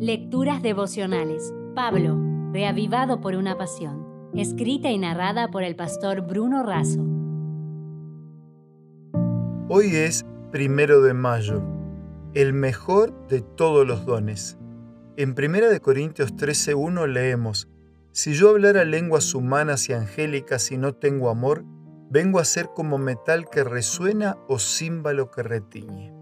Lecturas devocionales. Pablo, reavivado por una pasión. Escrita y narrada por el pastor Bruno Razo. Hoy es primero de mayo, el mejor de todos los dones. En 1 Corintios 13:1 leemos: Si yo hablara lenguas humanas y angélicas y no tengo amor, vengo a ser como metal que resuena o címbalo que retiñe.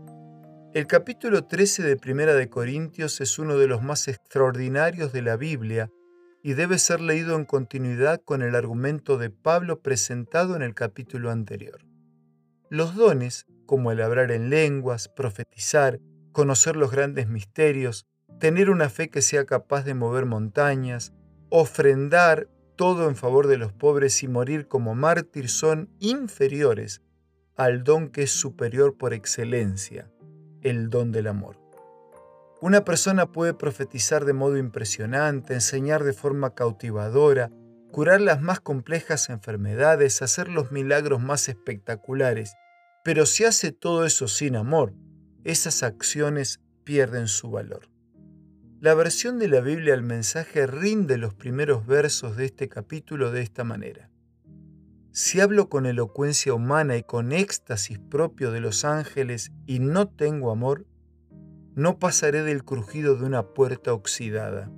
El capítulo 13 de Primera de Corintios es uno de los más extraordinarios de la Biblia y debe ser leído en continuidad con el argumento de Pablo presentado en el capítulo anterior. Los dones, como el hablar en lenguas, profetizar, conocer los grandes misterios, tener una fe que sea capaz de mover montañas, ofrendar todo en favor de los pobres y morir como mártir son inferiores al don que es superior por excelencia, el don del amor. Una persona puede profetizar de modo impresionante, enseñar de forma cautivadora, curar las más complejas enfermedades, hacer los milagros más espectaculares, pero si hace todo eso sin amor, esas acciones pierden su valor. La versión de la Biblia al mensaje rinde los primeros versos de este capítulo de esta manera. Si hablo con elocuencia humana y con éxtasis propio de los ángeles y no tengo amor, no pasaré del crujido de una puerta oxidada.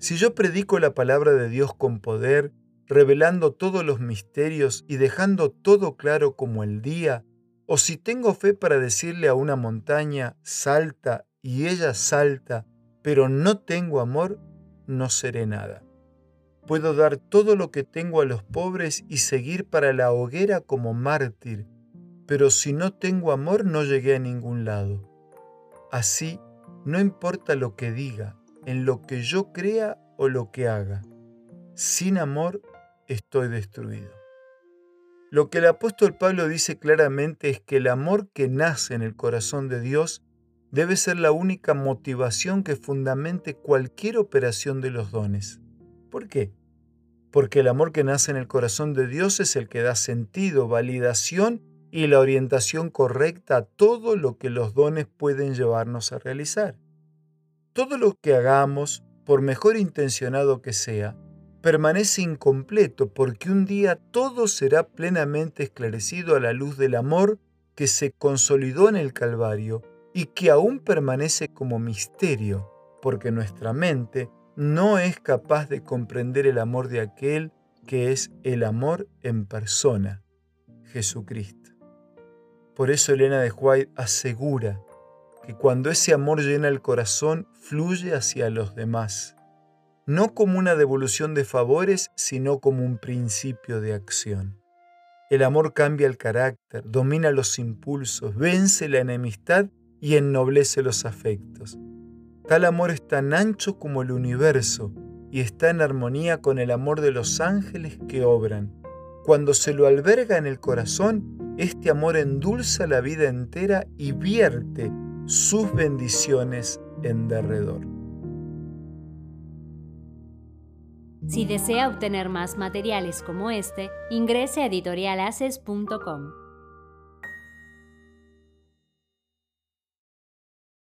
Si yo predico la palabra de Dios con poder, revelando todos los misterios y dejando todo claro como el día, o si tengo fe para decirle a una montaña, salta, y ella salta, pero no tengo amor, no seré nada. Puedo dar todo lo que tengo a los pobres y seguir para la hoguera como mártir, pero si no tengo amor no llegué a ningún lado. Así, no importa lo que diga, en lo que yo crea o lo que haga, sin amor estoy destruido. Lo que el apóstol Pablo dice claramente es que el amor que nace en el corazón de Dios debe ser la única motivación que fundamente cualquier operación de los dones. ¿Por qué? Porque el amor que nace en el corazón de Dios es el que da sentido, validación y la orientación correcta a todo lo que los dones pueden llevarnos a realizar. Todo lo que hagamos, por mejor intencionado que sea, permanece incompleto porque un día todo será plenamente esclarecido a la luz del amor que se consolidó en el Calvario y que aún permanece como misterio, porque nuestra mente no es capaz de comprender el amor de aquel que es el amor en persona, Jesucristo. Por eso Elena de White asegura que cuando ese amor llena el corazón, fluye hacia los demás, no como una devolución de favores, sino como un principio de acción. El amor cambia el carácter, domina los impulsos, vence la enemistad y ennoblece los afectos. Tal amor es tan ancho como el universo y está en armonía con el amor de los ángeles que obran. Cuando se lo alberga en el corazón, este amor endulza la vida entera y vierte sus bendiciones en derredor. Si desea obtener más materiales como este, ingrese a editorialaces.com.